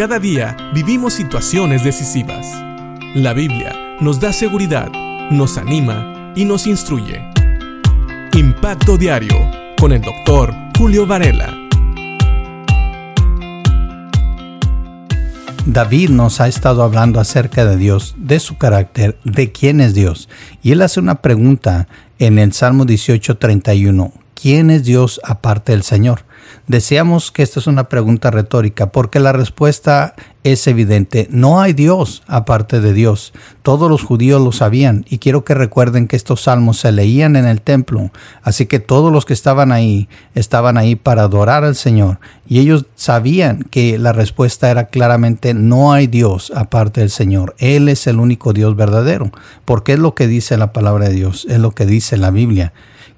Cada día vivimos situaciones decisivas. La Biblia nos da seguridad, nos anima y nos instruye. Impacto Diario con el doctor Julio Varela. David nos ha estado hablando acerca de Dios, de su carácter, de quién es Dios. Y él hace una pregunta en el Salmo 18:31. ¿Quién es Dios aparte del Señor? Deseamos que esta es una pregunta retórica porque la respuesta es evidente. No hay Dios aparte de Dios. Todos los judíos lo sabían y quiero que recuerden que estos salmos se leían en el templo. Así que todos los que estaban ahí estaban ahí para adorar al Señor y ellos sabían que la respuesta era claramente no hay Dios aparte del Señor. Él es el único Dios verdadero porque es lo que dice la palabra de Dios, es lo que dice la Biblia.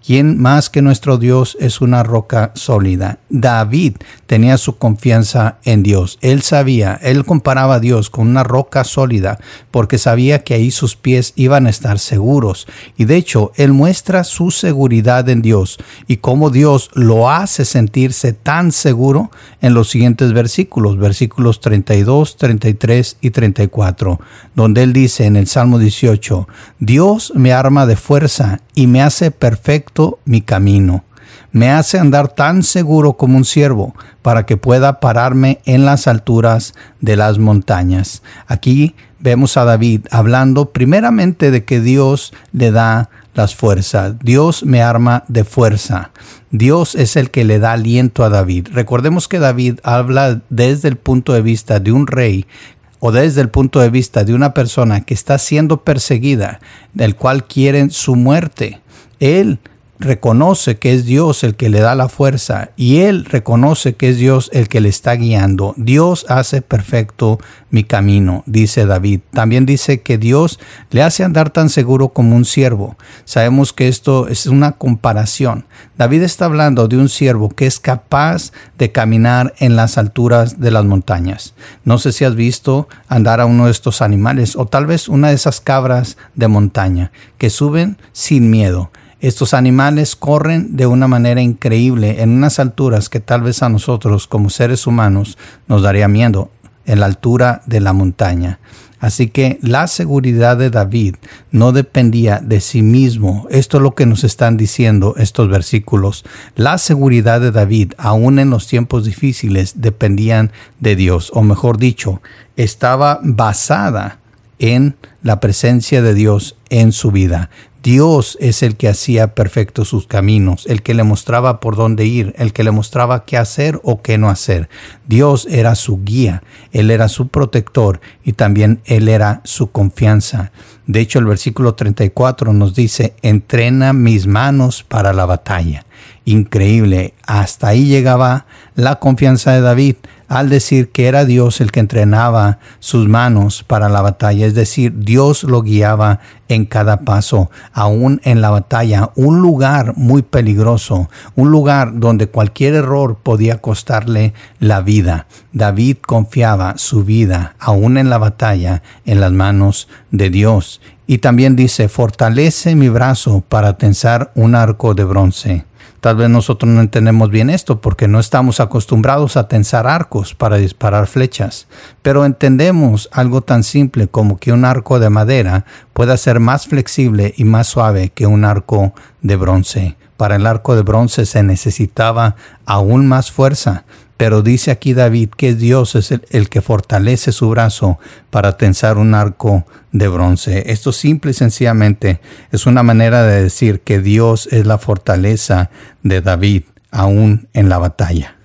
¿Quién más que nuestro Dios es una roca sólida? David tenía su confianza en Dios. Él sabía, él comparaba a Dios con una roca sólida porque sabía que ahí sus pies iban a estar seguros. Y de hecho, él muestra su seguridad en Dios y cómo Dios lo hace sentirse tan seguro en los siguientes versículos, versículos 32, 33 y 34, donde él dice en el Salmo 18, Dios me arma de fuerza y me hace perfecto mi camino. Me hace andar tan seguro como un ciervo para que pueda pararme en las alturas de las montañas. Aquí vemos a David hablando primeramente de que Dios le da las fuerzas. Dios me arma de fuerza. Dios es el que le da aliento a David. Recordemos que David habla desde el punto de vista de un rey o desde el punto de vista de una persona que está siendo perseguida, del cual quieren su muerte. Él reconoce que es Dios el que le da la fuerza y él reconoce que es Dios el que le está guiando. Dios hace perfecto mi camino, dice David. También dice que Dios le hace andar tan seguro como un siervo. Sabemos que esto es una comparación. David está hablando de un siervo que es capaz de caminar en las alturas de las montañas. No sé si has visto andar a uno de estos animales o tal vez una de esas cabras de montaña que suben sin miedo estos animales corren de una manera increíble en unas alturas que tal vez a nosotros como seres humanos nos daría miedo, en la altura de la montaña. Así que la seguridad de David no dependía de sí mismo. Esto es lo que nos están diciendo estos versículos. La seguridad de David, aún en los tiempos difíciles, dependían de Dios, o mejor dicho, estaba basada en la presencia de Dios en su vida. Dios es el que hacía perfectos sus caminos, el que le mostraba por dónde ir, el que le mostraba qué hacer o qué no hacer. Dios era su guía, Él era su protector y también Él era su confianza. De hecho, el versículo 34 nos dice, entrena mis manos para la batalla. Increíble, hasta ahí llegaba la confianza de David al decir que era Dios el que entrenaba sus manos para la batalla, es decir, Dios lo guiaba en cada paso, aún en la batalla, un lugar muy peligroso, un lugar donde cualquier error podía costarle la vida. David confiaba su vida, aún en la batalla, en las manos de Dios. Y también dice, fortalece mi brazo para tensar un arco de bronce. Tal vez nosotros no entendemos bien esto porque no estamos acostumbrados a tensar arcos para disparar flechas, pero entendemos algo tan simple como que un arco de madera pueda ser más flexible y más suave que un arco de bronce. Para el arco de bronce se necesitaba aún más fuerza, pero dice aquí David que Dios es el, que fortalece su brazo para tensar un arco de bronce. Esto simple y sencillamente es una manera de decir que Dios es la fortaleza de David aún en la batalla.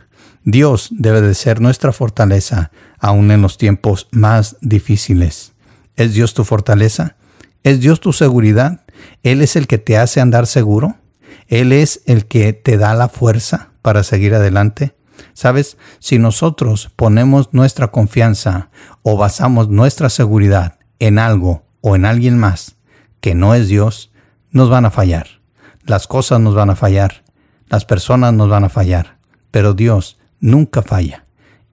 Dios debe de ser nuestra fortaleza aún en los tiempos más difíciles. ¿Es Dios tu fortaleza? ¿Es Dios tu seguridad? ¿Él es el que te hace andar seguro? ¿Él es el que te da la fuerza para seguir adelante? Sabes, si nosotros ponemos nuestra confianza o basamos nuestra seguridad en algo o en alguien más que no es Dios, nos van a fallar. Las cosas nos van a fallar. Las personas nos van a fallar. Pero Dios nunca falla.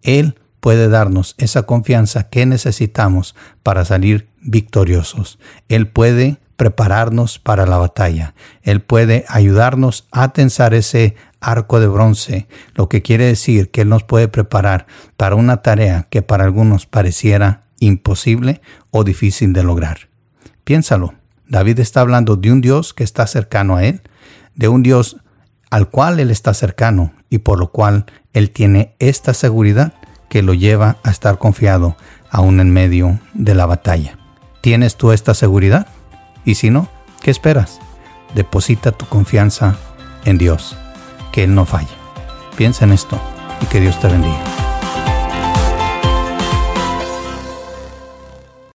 Él puede darnos esa confianza que necesitamos para salir victoriosos. Él puede prepararnos para la batalla. Él puede ayudarnos a tensar ese arco de bronce, lo que quiere decir que Él nos puede preparar para una tarea que para algunos pareciera imposible o difícil de lograr. Piénsalo, David está hablando de un Dios que está cercano a Él, de un Dios al cual Él está cercano y por lo cual Él tiene esta seguridad que lo lleva a estar confiado aún en medio de la batalla. ¿Tienes tú esta seguridad? Y si no, ¿qué esperas? Deposita tu confianza en Dios, que Él no falla. Piensa en esto y que Dios te bendiga.